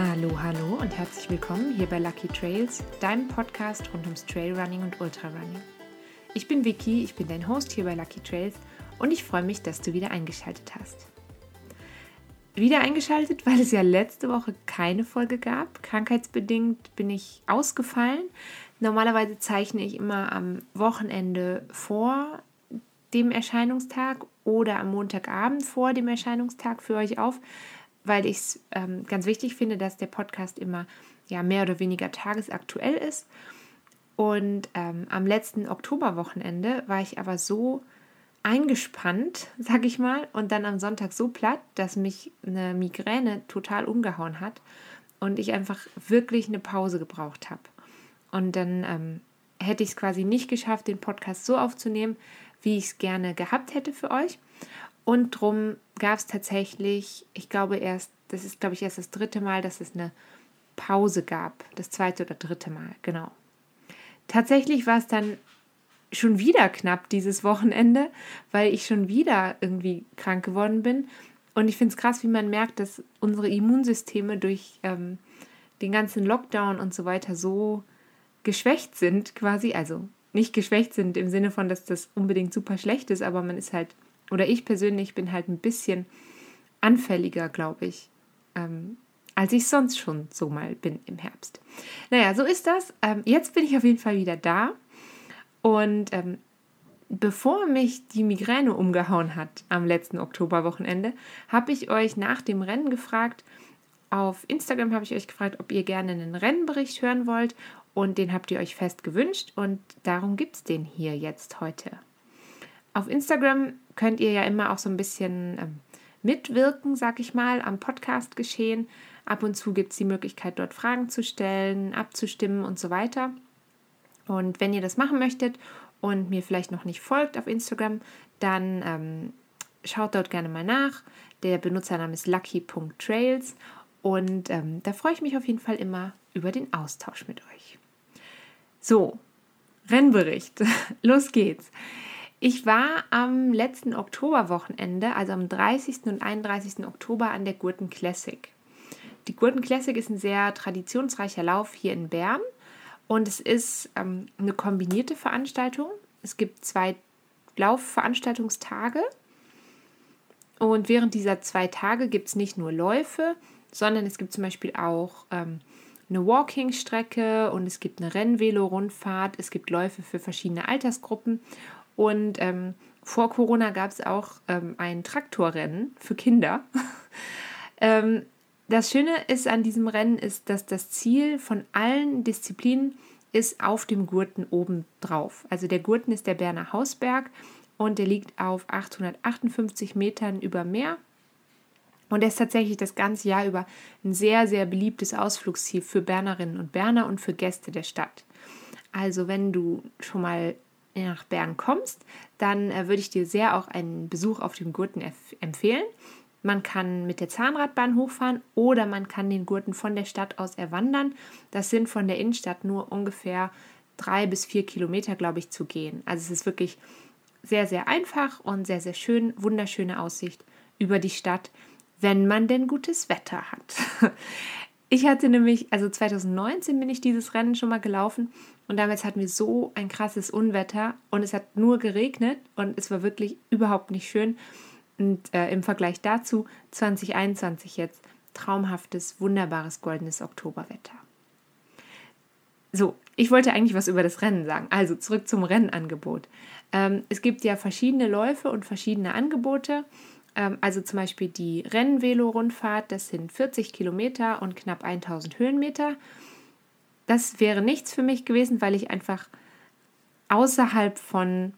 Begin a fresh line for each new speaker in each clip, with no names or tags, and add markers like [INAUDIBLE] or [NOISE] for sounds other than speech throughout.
Hallo, hallo und herzlich willkommen hier bei Lucky Trails, deinem Podcast rund ums Trailrunning und Ultrarunning. Ich bin Vicky, ich bin dein Host hier bei Lucky Trails und ich freue mich, dass du wieder eingeschaltet hast. Wieder eingeschaltet, weil es ja letzte Woche keine Folge gab. Krankheitsbedingt bin ich ausgefallen. Normalerweise zeichne ich immer am Wochenende vor dem Erscheinungstag oder am Montagabend vor dem Erscheinungstag für euch auf weil ich es ähm, ganz wichtig finde, dass der Podcast immer ja, mehr oder weniger tagesaktuell ist. Und ähm, am letzten Oktoberwochenende war ich aber so eingespannt, [LAUGHS] sag ich mal, und dann am Sonntag so platt, dass mich eine Migräne total umgehauen hat und ich einfach wirklich eine Pause gebraucht habe. Und dann ähm, hätte ich es quasi nicht geschafft, den Podcast so aufzunehmen, wie ich es gerne gehabt hätte für euch. Und drum gab es tatsächlich, ich glaube erst, das ist glaube ich erst das dritte Mal, dass es eine Pause gab. Das zweite oder dritte Mal, genau. Tatsächlich war es dann schon wieder knapp dieses Wochenende, weil ich schon wieder irgendwie krank geworden bin. Und ich finde es krass, wie man merkt, dass unsere Immunsysteme durch ähm, den ganzen Lockdown und so weiter so geschwächt sind, quasi. Also nicht geschwächt sind im Sinne von, dass das unbedingt super schlecht ist, aber man ist halt oder ich persönlich bin halt ein bisschen anfälliger, glaube ich, ähm, als ich sonst schon so mal bin im Herbst. Naja, so ist das. Ähm, jetzt bin ich auf jeden Fall wieder da. Und ähm, bevor mich die Migräne umgehauen hat am letzten Oktoberwochenende, habe ich euch nach dem Rennen gefragt. Auf Instagram habe ich euch gefragt, ob ihr gerne einen Rennbericht hören wollt. Und den habt ihr euch fest gewünscht. Und darum gibt es den hier jetzt heute. Auf Instagram könnt ihr ja immer auch so ein bisschen ähm, mitwirken, sag ich mal, am Podcast geschehen. Ab und zu gibt es die Möglichkeit, dort Fragen zu stellen, abzustimmen und so weiter. Und wenn ihr das machen möchtet und mir vielleicht noch nicht folgt auf Instagram, dann ähm, schaut dort gerne mal nach. Der Benutzername ist lucky.trails und ähm, da freue ich mich auf jeden Fall immer über den Austausch mit euch. So, Rennbericht. [LAUGHS] Los geht's. Ich war am letzten Oktoberwochenende, also am 30. und 31. Oktober, an der Gurten Classic. Die Gurten Classic ist ein sehr traditionsreicher Lauf hier in Bern und es ist ähm, eine kombinierte Veranstaltung. Es gibt zwei Laufveranstaltungstage und während dieser zwei Tage gibt es nicht nur Läufe, sondern es gibt zum Beispiel auch ähm, eine Walking-Strecke und es gibt eine Rennvelo-Rundfahrt, es gibt Läufe für verschiedene Altersgruppen und ähm, vor Corona gab es auch ähm, ein Traktorrennen für Kinder. [LAUGHS] ähm, das Schöne ist an diesem Rennen ist, dass das Ziel von allen Disziplinen ist auf dem Gurten oben drauf. Also der Gurten ist der Berner Hausberg und der liegt auf 858 Metern über Meer. Und er ist tatsächlich das ganze Jahr über ein sehr, sehr beliebtes Ausflugsziel für Bernerinnen und Berner und für Gäste der Stadt. Also wenn du schon mal nach Bern kommst, dann äh, würde ich dir sehr auch einen Besuch auf dem Gurten empfehlen. Man kann mit der Zahnradbahn hochfahren oder man kann den Gurten von der Stadt aus erwandern. Das sind von der Innenstadt nur ungefähr drei bis vier Kilometer, glaube ich, zu gehen. Also es ist wirklich sehr, sehr einfach und sehr, sehr schön, wunderschöne Aussicht über die Stadt, wenn man denn gutes Wetter hat. [LAUGHS] Ich hatte nämlich, also 2019 bin ich dieses Rennen schon mal gelaufen und damals hatten wir so ein krasses Unwetter und es hat nur geregnet und es war wirklich überhaupt nicht schön. Und äh, im Vergleich dazu 2021 jetzt traumhaftes, wunderbares goldenes Oktoberwetter. So, ich wollte eigentlich was über das Rennen sagen. Also zurück zum Rennangebot. Ähm, es gibt ja verschiedene Läufe und verschiedene Angebote. Ähm, also zum Beispiel die Rennvelo-Rundfahrt, das sind 40 Kilometer und knapp 1000 Höhenmeter. Das wäre nichts für mich gewesen, weil ich einfach außerhalb von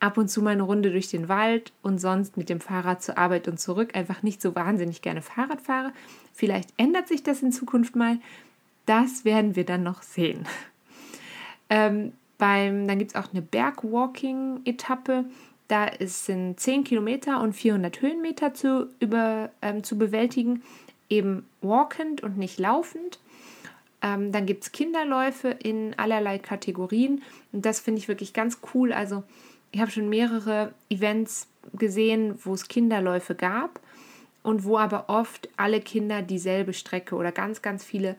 ab und zu meine Runde durch den Wald und sonst mit dem Fahrrad zur Arbeit und zurück einfach nicht so wahnsinnig gerne Fahrrad fahre. Vielleicht ändert sich das in Zukunft mal. Das werden wir dann noch sehen. [LAUGHS] Ähm, beim, dann gibt es auch eine Bergwalking-Etappe. Da sind 10 Kilometer und 400 Höhenmeter zu, über, ähm, zu bewältigen, eben walkend und nicht laufend. Ähm, dann gibt es Kinderläufe in allerlei Kategorien und das finde ich wirklich ganz cool. Also ich habe schon mehrere Events gesehen, wo es Kinderläufe gab. und wo aber oft alle Kinder dieselbe Strecke oder ganz, ganz viele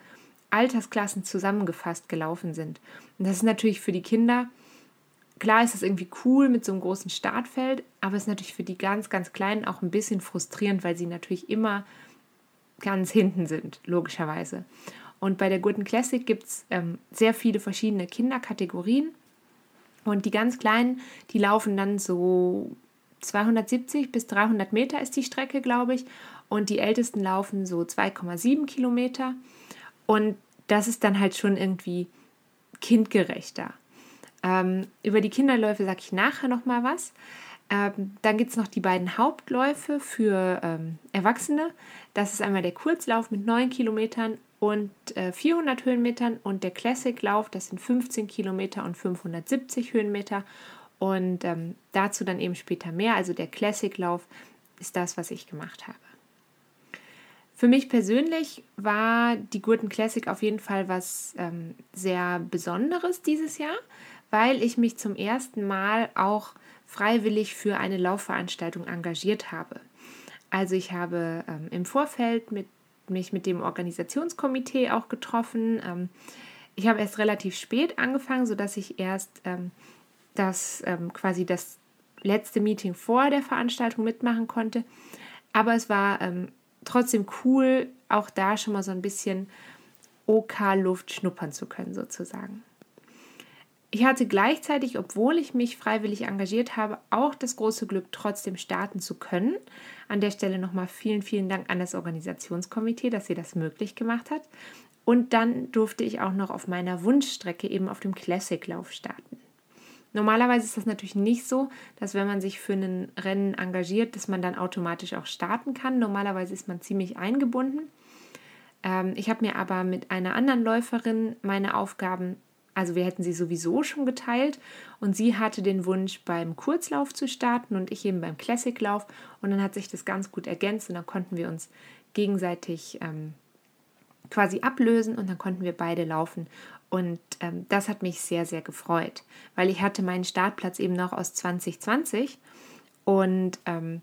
Altersklassen zusammengefasst gelaufen sind. Und das ist natürlich für die Kinder, klar ist es irgendwie cool mit so einem großen Startfeld, aber es ist natürlich für die ganz, ganz Kleinen auch ein bisschen frustrierend, weil sie natürlich immer ganz hinten sind, logischerweise. Und bei der Gurten Classic gibt es ähm, sehr viele verschiedene Kinderkategorien. Und die ganz Kleinen, die laufen dann so 270 bis 300 Meter ist die Strecke, glaube ich. Und die Ältesten laufen so 2,7 Kilometer. Und das ist dann halt schon irgendwie kindgerechter. Ähm, über die Kinderläufe sage ich nachher nochmal was. Ähm, dann gibt es noch die beiden Hauptläufe für ähm, Erwachsene. Das ist einmal der Kurzlauf mit 9 Kilometern und äh, 400 Höhenmetern und der Classic-Lauf, das sind 15 Kilometer und 570 Höhenmeter. Und ähm, dazu dann eben später mehr. Also der Classic-Lauf ist das, was ich gemacht habe. Für mich persönlich war die Gurten Classic auf jeden Fall was ähm, sehr Besonderes dieses Jahr, weil ich mich zum ersten Mal auch freiwillig für eine Laufveranstaltung engagiert habe. Also ich habe ähm, im Vorfeld mit, mich mit dem Organisationskomitee auch getroffen. Ähm, ich habe erst relativ spät angefangen, sodass ich erst ähm, das ähm, quasi das letzte Meeting vor der Veranstaltung mitmachen konnte. Aber es war ähm, trotzdem cool, auch da schon mal so ein bisschen OK-Luft schnuppern zu können, sozusagen. Ich hatte gleichzeitig, obwohl ich mich freiwillig engagiert habe, auch das große Glück, trotzdem starten zu können. An der Stelle nochmal vielen, vielen Dank an das Organisationskomitee, dass sie das möglich gemacht hat. Und dann durfte ich auch noch auf meiner Wunschstrecke eben auf dem Classic-Lauf starten. Normalerweise ist das natürlich nicht so, dass wenn man sich für ein Rennen engagiert, dass man dann automatisch auch starten kann. Normalerweise ist man ziemlich eingebunden. Ähm, ich habe mir aber mit einer anderen Läuferin meine Aufgaben, also wir hätten sie sowieso schon geteilt und sie hatte den Wunsch beim Kurzlauf zu starten und ich eben beim Classic-Lauf und dann hat sich das ganz gut ergänzt und dann konnten wir uns gegenseitig ähm, quasi ablösen und dann konnten wir beide laufen. Und ähm, das hat mich sehr, sehr gefreut, weil ich hatte meinen Startplatz eben noch aus 2020 und ähm,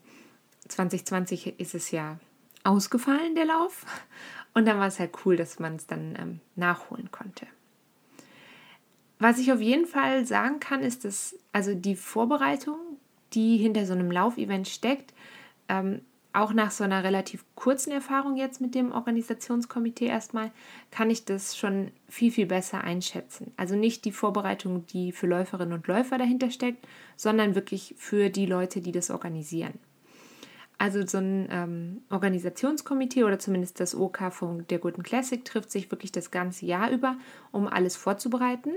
2020 ist es ja ausgefallen, der Lauf. Und dann war es halt cool, dass man es dann ähm, nachholen konnte. Was ich auf jeden Fall sagen kann, ist, dass also die Vorbereitung, die hinter so einem Laufevent steckt, ähm, auch nach so einer relativ kurzen Erfahrung jetzt mit dem Organisationskomitee erstmal, kann ich das schon viel, viel besser einschätzen. Also nicht die Vorbereitung, die für Läuferinnen und Läufer dahinter steckt, sondern wirklich für die Leute, die das organisieren. Also so ein ähm, Organisationskomitee oder zumindest das OK von der Guten Classic trifft sich wirklich das ganze Jahr über, um alles vorzubereiten.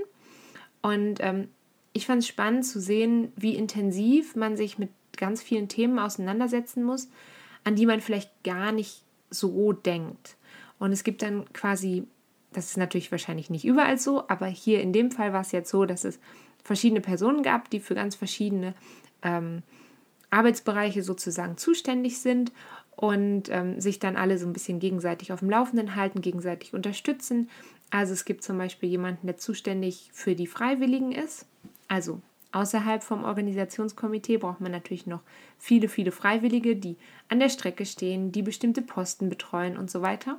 Und ähm, ich fand es spannend zu sehen, wie intensiv man sich mit ganz vielen Themen auseinandersetzen muss, an die man vielleicht gar nicht so denkt. Und es gibt dann quasi, das ist natürlich wahrscheinlich nicht überall so, aber hier in dem Fall war es jetzt so, dass es verschiedene Personen gab, die für ganz verschiedene ähm, Arbeitsbereiche sozusagen zuständig sind und ähm, sich dann alle so ein bisschen gegenseitig auf dem Laufenden halten, gegenseitig unterstützen. Also es gibt zum Beispiel jemanden, der zuständig für die Freiwilligen ist, also Außerhalb vom Organisationskomitee braucht man natürlich noch viele, viele Freiwillige, die an der Strecke stehen, die bestimmte Posten betreuen und so weiter.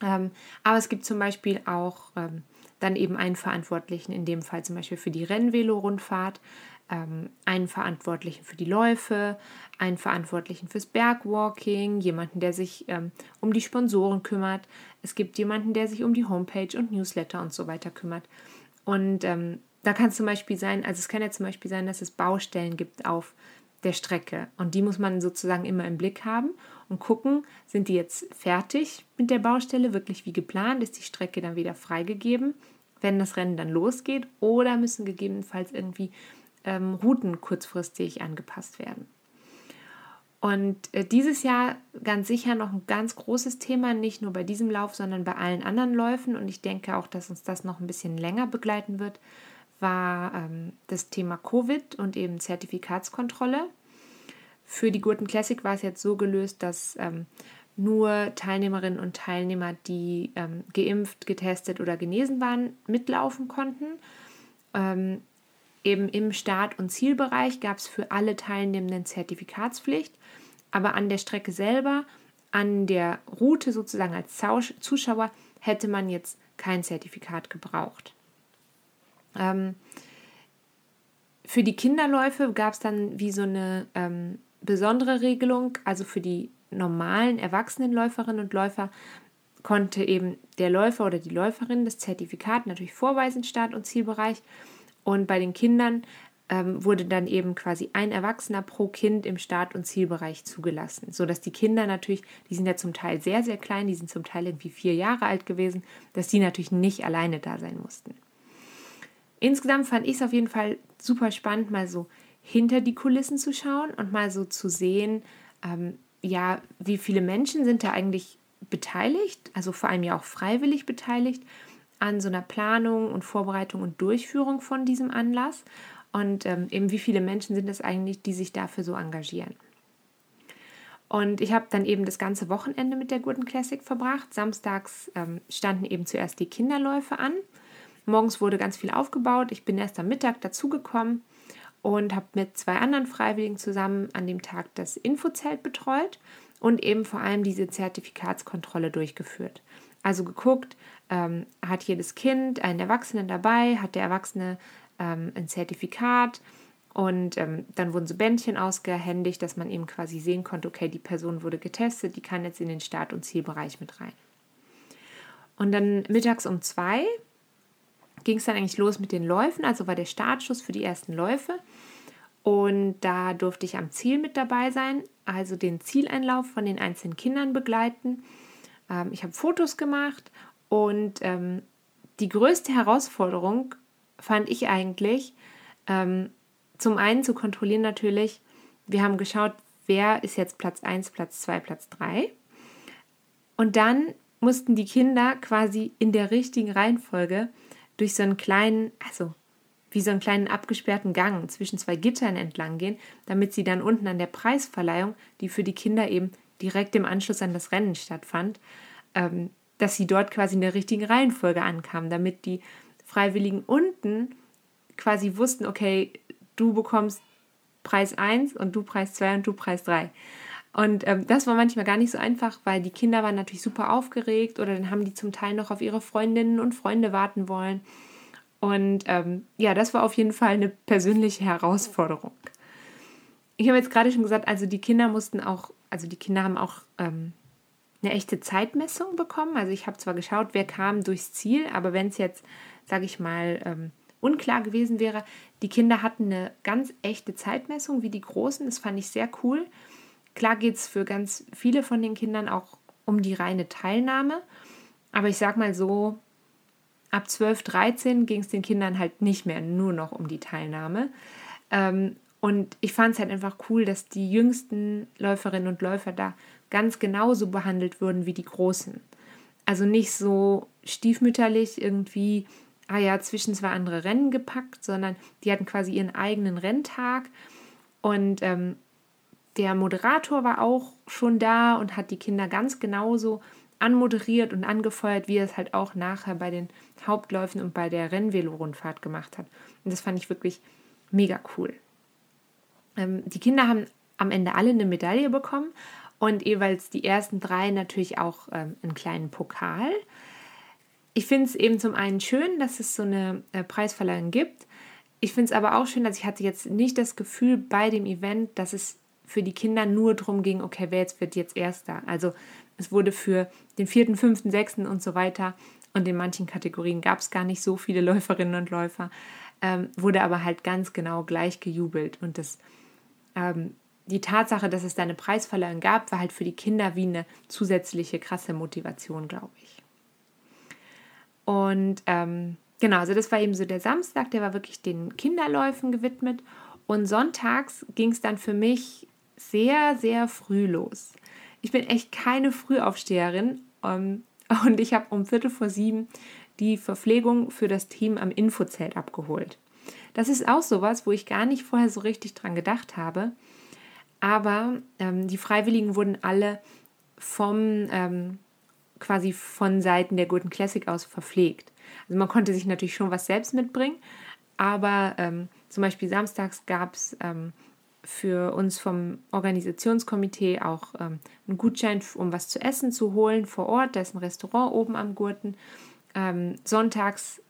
Ähm, aber es gibt zum Beispiel auch ähm, dann eben einen Verantwortlichen, in dem Fall zum Beispiel für die Rennvelo-Rundfahrt, ähm, einen Verantwortlichen für die Läufe, einen Verantwortlichen fürs Bergwalking, jemanden, der sich ähm, um die Sponsoren kümmert. Es gibt jemanden, der sich um die Homepage und Newsletter und so weiter kümmert. Und ähm, da kann es zum Beispiel sein, also es kann ja zum Beispiel sein, dass es Baustellen gibt auf der Strecke und die muss man sozusagen immer im Blick haben und gucken, sind die jetzt fertig mit der Baustelle, wirklich wie geplant, ist die Strecke dann wieder freigegeben, wenn das Rennen dann losgeht oder müssen gegebenenfalls irgendwie ähm, Routen kurzfristig angepasst werden. Und äh, dieses Jahr ganz sicher noch ein ganz großes Thema, nicht nur bei diesem Lauf, sondern bei allen anderen Läufen. Und ich denke auch, dass uns das noch ein bisschen länger begleiten wird, war ähm, das Thema Covid und eben Zertifikatskontrolle. Für die Gurten Classic war es jetzt so gelöst, dass ähm, nur Teilnehmerinnen und Teilnehmer, die ähm, geimpft, getestet oder genesen waren, mitlaufen konnten. Eben im Start- und Zielbereich gab es für alle Teilnehmenden Zertifikatspflicht. aber an der Strecke selber, an der Route sozusagen als Zuschauer, hätte man jetzt kein Zertifikat gebraucht. Ähm, für die Kinderläufe gab es dann wie so eine ähm, besondere Regelung, also für die normalen erwachsenen Läuferinnen und Läufer konnte eben der Läufer oder die Läuferin das Zertifikat natürlich vorweisen, Start- und Zielbereich. Und bei den Kindern ähm, wurde dann eben quasi ein Erwachsener pro Kind im Start- und Zielbereich zugelassen, sodass die Kinder natürlich, die sind ja zum Teil sehr, sehr klein, die sind zum Teil irgendwie vier Jahre alt gewesen, dass die natürlich nicht alleine da sein mussten. Insgesamt fand ich es auf jeden Fall super spannend, mal so hinter die Kulissen zu schauen und mal so zu sehen, ähm, ja, wie viele Menschen sind da eigentlich beteiligt, also vor allem ja auch freiwillig beteiligt an so einer Planung und Vorbereitung und Durchführung von diesem Anlass und ähm, eben wie viele Menschen sind es eigentlich, die sich dafür so engagieren. Und ich habe dann eben das ganze Wochenende mit der Gurten Classic verbracht. Samstags ähm, standen eben zuerst die Kinderläufe an. Morgens wurde ganz viel aufgebaut. Ich bin erst am Mittag dazugekommen und habe mit zwei anderen Freiwilligen zusammen an dem Tag das Infozelt betreut und eben vor allem diese Zertifikatskontrolle durchgeführt. Also geguckt, ähm, hat jedes Kind einen Erwachsenen dabei, hat der Erwachsene ähm, ein Zertifikat und ähm, dann wurden so Bändchen ausgehändigt, dass man eben quasi sehen konnte, okay, die Person wurde getestet, die kann jetzt in den Start- und Zielbereich mit rein. Und dann mittags um zwei ging es dann eigentlich los mit den Läufen, also war der Startschuss für die ersten Läufe. Und da durfte ich am Ziel mit dabei sein, also den Zieleinlauf von den einzelnen Kindern begleiten. Ähm, ich habe Fotos gemacht und ähm, die größte Herausforderung fand ich eigentlich, ähm, zum einen zu kontrollieren natürlich, wir haben geschaut, wer ist jetzt Platz 1, Platz 2, Platz 3. Und dann mussten die Kinder quasi in der richtigen Reihenfolge durch so einen kleinen, also wie so einen kleinen abgesperrten Gang zwischen zwei Gittern entlang gehen, damit sie dann unten an der Preisverleihung, die für die Kinder eben direkt im Anschluss an das Rennen stattfand, ähm, dass sie dort quasi in der richtigen Reihenfolge ankamen, damit die Freiwilligen unten quasi wussten, okay, du bekommst Preis 1 und du Preis 2 und du Preis 3. Und ähm, das war manchmal gar nicht so einfach, weil die Kinder waren natürlich super aufgeregt oder dann haben die zum Teil noch auf ihre Freundinnen und Freunde warten wollen. Und ähm, ja, das war auf jeden Fall eine persönliche Herausforderung. Ich habe jetzt gerade schon gesagt, also die Kinder mussten auch, also die Kinder haben auch ähm, eine echte Zeitmessung bekommen. Also ich habe zwar geschaut, wer kam durchs Ziel, aber wenn es jetzt, sage ich mal, ähm, unklar gewesen wäre, die Kinder hatten eine ganz echte Zeitmessung wie die Großen. Das fand ich sehr cool. Klar geht es für ganz viele von den Kindern auch um die reine Teilnahme. Aber ich sag mal so, ab 12, 13 ging es den Kindern halt nicht mehr nur noch um die Teilnahme. Ähm, und ich fand es halt einfach cool, dass die jüngsten Läuferinnen und Läufer da ganz genauso behandelt wurden wie die Großen. Also nicht so stiefmütterlich irgendwie, ah ja, zwischen zwei andere Rennen gepackt, sondern die hatten quasi ihren eigenen Renntag. Und ähm, der Moderator war auch schon da und hat die Kinder ganz genauso anmoderiert und angefeuert, wie er es halt auch nachher bei den Hauptläufen und bei der Rennvelo-Rundfahrt gemacht hat. Und das fand ich wirklich mega cool. Ähm, die Kinder haben am Ende alle eine Medaille bekommen und jeweils die ersten drei natürlich auch ähm, einen kleinen Pokal. Ich finde es eben zum einen schön, dass es so eine äh, Preisverleihung gibt. Ich finde es aber auch schön, dass ich hatte jetzt nicht das Gefühl bei dem Event, dass es für die Kinder nur darum ging, okay, wer jetzt wird jetzt Erster. Also es wurde für den vierten, fünften, sechsten und so weiter und in manchen Kategorien gab es gar nicht so viele [LAUGHS] Läuferinnen und Läufer, ähm, wurde aber halt ganz genau gleich gejubelt. Und das, ähm, die Tatsache, dass es da eine Preisverleihung gab, war halt für die Kinder wie eine zusätzliche krasse Motivation, glaube ich. Und ähm, genau, also das war eben so der Samstag, der war wirklich den Kinderläufen gewidmet. Und sonntags ging es dann für mich sehr, sehr früh los. Ich bin echt keine Frühaufsteherin ähm, [LAUGHS] und ich habe um Viertel vor sieben die Verpflegung für das Team am Infozelt abgeholt. Das ist auch sowas, wo ich gar nicht vorher so richtig dran gedacht habe. Aber ähm, die Freiwilligen wurden alle vom ähm, quasi von Seiten der Golden Classic aus verpflegt. Also man konnte sich natürlich schon was selbst mitbringen, aber ähm, zum Beispiel samstags gab es ähm, für uns vom Organisationskomitee auch ähm, einen Gutschein, um was zu essen zu holen vor Ort. Da ist ein Restaurant oben am Gurten. Ähm, sonntags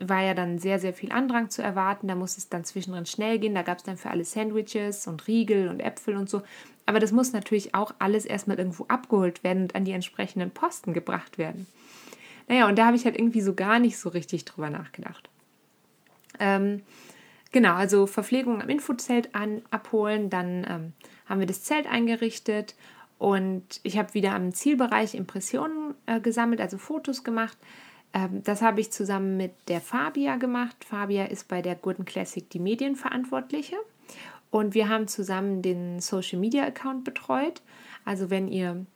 war ja dann sehr, sehr viel Andrang zu erwarten. Da musste es dann zwischendrin schnell gehen. Da gab es dann für alle Sandwiches und Riegel und Äpfel und so. Aber das muss natürlich auch alles erstmal irgendwo abgeholt werden und an die entsprechenden Posten gebracht werden. Naja, und da habe ich halt irgendwie so gar nicht so richtig drüber nachgedacht. Ähm, genau, also Verpflegung am Infozelt an, abholen, dann ähm, haben wir das Zelt eingerichtet und ich habe wieder am Zielbereich Impressionen äh, gesammelt, also Fotos gemacht. Ähm, das habe ich zusammen mit der Fabia gemacht. Fabia ist bei der Gurten Classic die Medienverantwortliche und wir haben zusammen den Social Media Account betreut. Also wenn ihr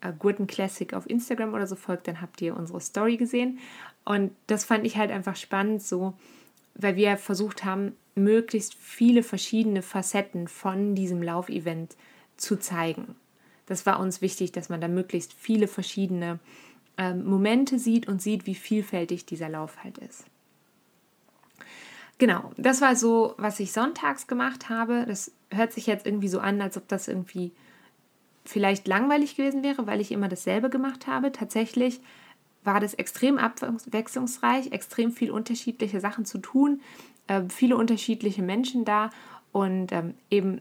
äh, Gurten Classic auf Instagram oder so folgt, dann habt ihr unsere Story gesehen. Und das fand ich halt einfach spannend, so, weil wir versucht haben, möglichst viele verschiedene Facetten von diesem Laufevent zu zeigen. Das war uns wichtig, dass man da möglichst viele verschiedene äh, Momente sieht und sieht, wie vielfältig dieser Lauf halt ist. Genau, das war so, was ich sonntags gemacht habe. Das hört sich jetzt irgendwie so an, als ob das irgendwie vielleicht langweilig gewesen wäre, weil ich immer dasselbe gemacht habe. Tatsächlich war das extrem abwechslungsreich, extrem viel unterschiedliche Sachen zu tun, äh, viele unterschiedliche Menschen da und ähm, eben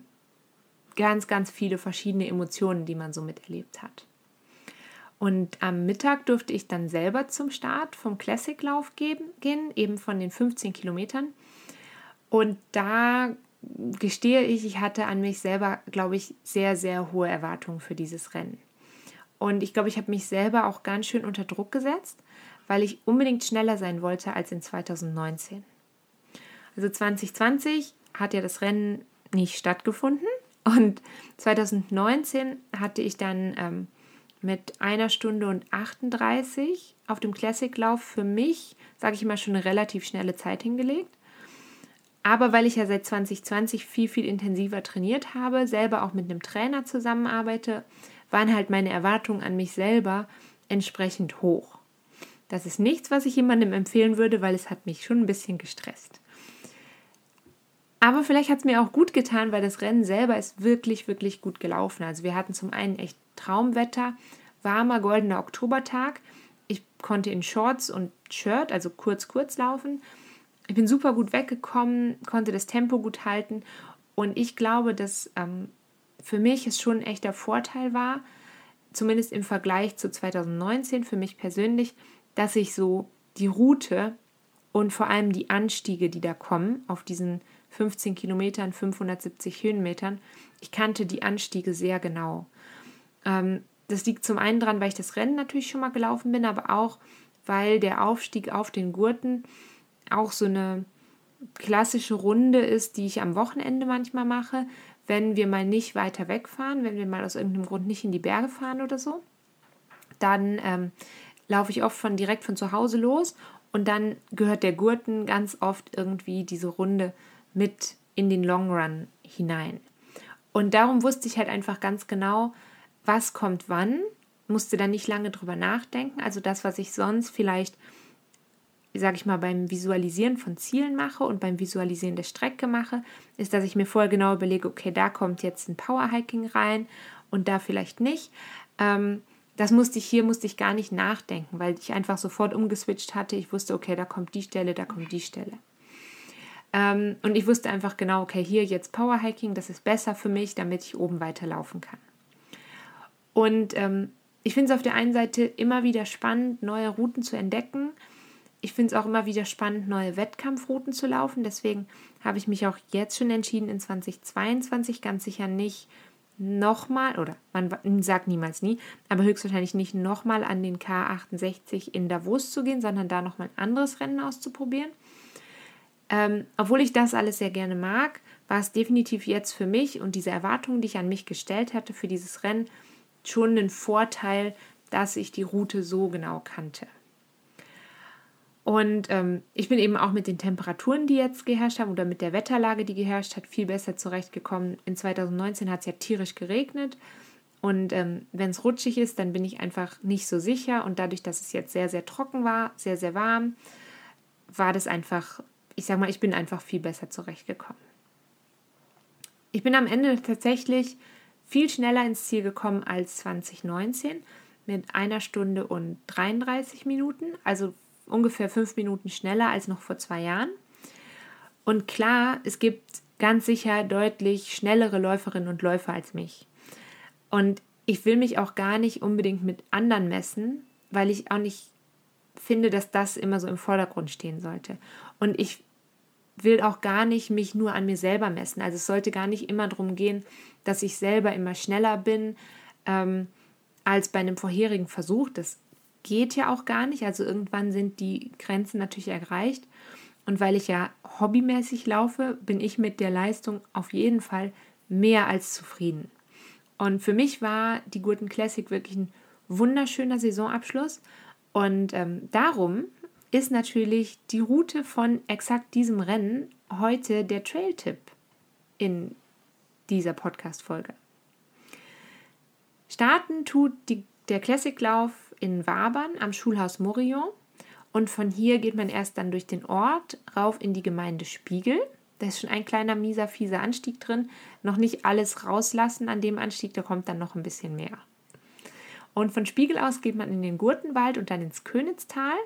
ganz, ganz viele verschiedene Emotionen, die man so miterlebt hat. Und am Mittag durfte ich dann selber zum Start vom Classic-Lauf gehen, eben von den 15 Kilometern. Und da gestehe ich, ich hatte an mich selber, glaube ich, sehr, sehr hohe Erwartungen für dieses Rennen. Und ich glaube, ich habe mich selber auch ganz schön unter Druck gesetzt, weil ich unbedingt schneller sein wollte als in 2019. Also 2020 hat ja das Rennen nicht stattgefunden und 2019 hatte ich dann ähm, mit einer Stunde und 38 auf dem Classic-Lauf für mich, sage ich mal, schon eine relativ schnelle Zeit hingelegt. Aber weil ich ja seit 2020 viel, viel intensiver trainiert habe, selber auch mit einem Trainer zusammenarbeite, waren halt meine Erwartungen an mich selber entsprechend hoch. Das ist nichts, was ich jemandem empfehlen würde, weil es hat mich schon ein bisschen gestresst. Aber vielleicht hat es mir auch gut getan, weil das Rennen selber ist wirklich, wirklich gut gelaufen. Also wir hatten zum einen echt Traumwetter, warmer, goldener Oktobertag. Ich konnte in Shorts und Shirt, also kurz, kurz laufen. Ich bin super gut weggekommen, konnte das Tempo gut halten und ich glaube, dass ähm, für mich es schon ein echter Vorteil war, zumindest im Vergleich zu 2019 für mich persönlich, dass ich so die Route und vor allem die Anstiege, die da kommen, auf diesen 15 Kilometern, 570 Höhenmetern, ich kannte die Anstiege sehr genau. Ähm, das liegt zum einen daran, weil ich das Rennen natürlich schon mal gelaufen bin, aber auch, weil der Aufstieg auf den Gurten auch so eine klassische Runde ist, die ich am Wochenende manchmal mache, wenn wir mal nicht weiter wegfahren, wenn wir mal aus irgendeinem Grund nicht in die Berge fahren oder so. Dann ähm, laufe ich oft von direkt von zu Hause los und dann gehört der Gurten ganz oft irgendwie diese Runde mit in den Long Run hinein. Und darum wusste ich halt einfach ganz genau, was kommt wann, musste dann nicht lange drüber nachdenken. Also das, was ich sonst vielleicht, sage ich mal, beim Visualisieren von Zielen mache und beim Visualisieren der Strecke mache, ist, dass ich mir vorher genau überlege, okay, da kommt jetzt ein Powerhiking rein und da vielleicht nicht. Ähm, das musste ich hier, musste ich gar nicht nachdenken, weil ich einfach sofort umgeswitcht hatte. Ich wusste, okay, da kommt die Stelle, da kommt die Stelle. Ähm, und ich wusste einfach genau, okay, hier jetzt Powerhiking, das ist besser für mich, damit ich oben weiterlaufen kann. Und ähm, ich finde es auf der einen Seite immer wieder spannend, neue Routen zu entdecken. Ich finde es auch immer wieder spannend, neue Wettkampfrouten zu laufen. Deswegen habe ich mich auch jetzt schon entschieden, in 2022 ganz sicher nicht nochmal, oder man sagt niemals nie, aber höchstwahrscheinlich nicht nochmal an den K68 in Davos zu gehen, sondern da nochmal ein anderes Rennen auszuprobieren. Ähm, obwohl ich das alles sehr gerne mag, war es definitiv jetzt für mich und diese Erwartungen, die ich an mich gestellt hatte für dieses Rennen, schon ein Vorteil, dass ich die Route so genau kannte. Und ähm, ich bin eben auch mit den Temperaturen, die jetzt geherrscht haben, oder mit der Wetterlage, die geherrscht hat, viel besser zurechtgekommen. In 2019 hat es ja tierisch geregnet. Und ähm, wenn es rutschig ist, dann bin ich einfach nicht so sicher. Und dadurch, dass es jetzt sehr, sehr trocken war, sehr, sehr warm, war das einfach, ich sag mal, ich bin einfach viel besser zurechtgekommen. Ich bin am Ende tatsächlich viel schneller ins Ziel gekommen als 2019 mit einer Stunde und 33 Minuten, also ungefähr fünf Minuten schneller als noch vor zwei Jahren. Und klar, es gibt ganz sicher deutlich schnellere Läuferinnen und Läufer als mich. Und ich will mich auch gar nicht unbedingt mit anderen messen, weil ich auch nicht finde, dass das immer so im Vordergrund stehen sollte. Und ich will auch gar nicht mich nur an mir selber messen. Also es sollte gar nicht immer darum gehen, dass ich selber immer schneller bin ähm, als bei einem vorherigen Versuch. Das geht ja auch gar nicht. Also irgendwann sind die Grenzen natürlich erreicht. Und weil ich ja hobbymäßig laufe, bin ich mit der Leistung auf jeden Fall mehr als zufrieden. Und für mich war die Gurten Classic wirklich ein wunderschöner Saisonabschluss. Und ähm, darum ist natürlich die Route von exakt diesem Rennen heute der Trail-Tipp in dieser Podcast-Folge. Starten tut die, der Classic-Lauf in Wabern am Schulhaus Morillon und von hier geht man erst dann durch den Ort rauf in die Gemeinde Spiegel. Da ist schon ein kleiner mieser, fieser Anstieg drin. Noch nicht alles rauslassen an dem Anstieg, da kommt dann noch ein bisschen mehr. Und von Spiegel aus geht man in den Gurtenwald und dann ins Königstal.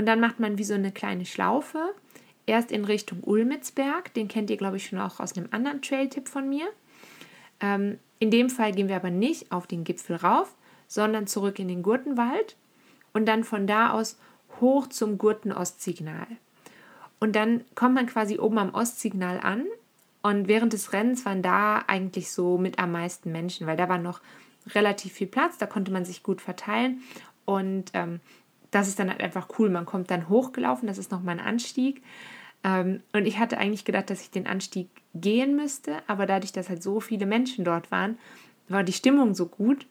Und dann macht man wie so eine kleine Schlaufe. Erst in Richtung Ulmitzberg, den kennt ihr, glaube ich, schon auch aus einem anderen Trail-Tipp von mir. Ähm, in dem Fall gehen wir aber nicht auf den Gipfel rauf, sondern zurück in den Gurtenwald und dann von da aus hoch zum Gurten-Ostsignal. Und dann kommt man quasi oben am Ostsignal an und während des Rennens waren da eigentlich so mit am meisten Menschen, weil da war noch relativ viel Platz, da konnte man sich gut verteilen und ähm, das ist dann halt einfach cool. Man kommt dann hochgelaufen, das ist nochmal ein Anstieg. Ähm, und ich hatte eigentlich gedacht, dass ich den Anstieg gehen müsste, aber dadurch, dass halt so viele Menschen dort waren, war die Stimmung so gut,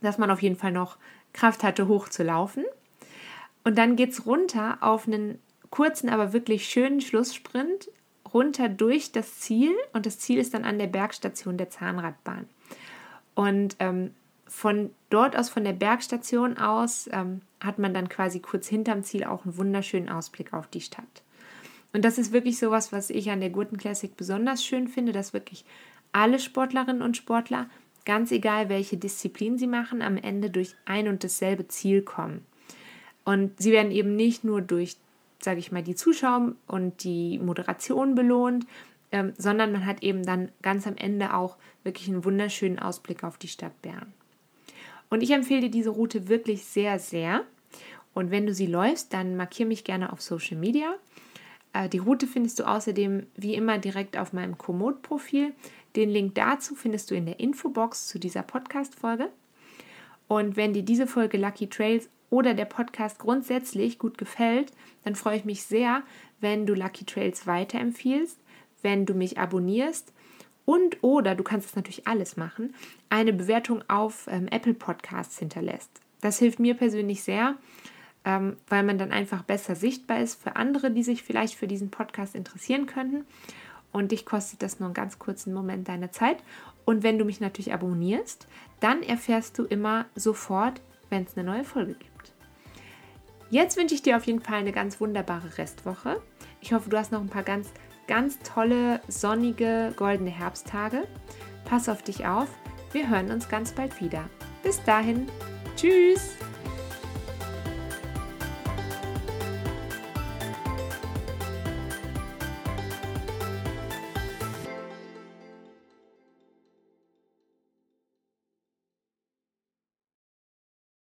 dass man auf jeden Fall noch Kraft hatte, hochzulaufen. Und dann geht es runter auf einen kurzen, aber wirklich schönen Schlusssprint, runter durch das Ziel. Und das Ziel ist dann an der Bergstation der Zahnradbahn. Und ähm, von dort aus, von der Bergstation aus, ähm, hat man dann quasi kurz hinterm Ziel auch einen wunderschönen Ausblick auf die Stadt. Und das ist wirklich sowas, was ich an der Gurten Classic besonders schön finde, dass wirklich alle Sportlerinnen und Sportler, ganz egal welche Disziplin sie machen, am Ende durch ein und dasselbe Ziel kommen. Und sie werden eben nicht nur durch, sage ich mal, die Zuschauer und die Moderation belohnt, ähm, sondern man hat eben dann ganz am Ende auch wirklich einen wunderschönen Ausblick auf die Stadt Bern. Und ich empfehle dir diese Route wirklich sehr, sehr. Und wenn du sie läufst, dann markiere mich gerne auf Social Media. Äh, die Route findest du außerdem wie immer direkt auf meinem Komoot-Profil. Den Link dazu findest du in der Infobox zu dieser Podcast-Folge. Und wenn dir diese Folge Lucky Trails oder der Podcast grundsätzlich gut gefällt, dann freue ich mich sehr, wenn du Lucky Trails weiterempfiehlst, wenn du mich abonnierst und oder, du kannst es natürlich alles machen, eine Bewertung auf ähm, Apple Podcasts hinterlässt. Das hilft mir persönlich sehr, ähm, weil man dann einfach besser sichtbar ist für andere, die sich vielleicht für diesen Podcast interessieren könnten. Und dich kostet das nur einen ganz kurzen Moment deiner Zeit. Und wenn du mich natürlich abonnierst, dann erfährst du immer sofort, wenn es eine neue Folge gibt. Jetzt wünsche ich dir auf jeden Fall eine ganz wunderbare Restwoche. Ich hoffe, du hast noch ein paar ganz ganz tolle, sonnige, goldene Herbsttage. Pass auf dich auf. Wir hören uns ganz bald wieder. Bis dahin. Tschüss.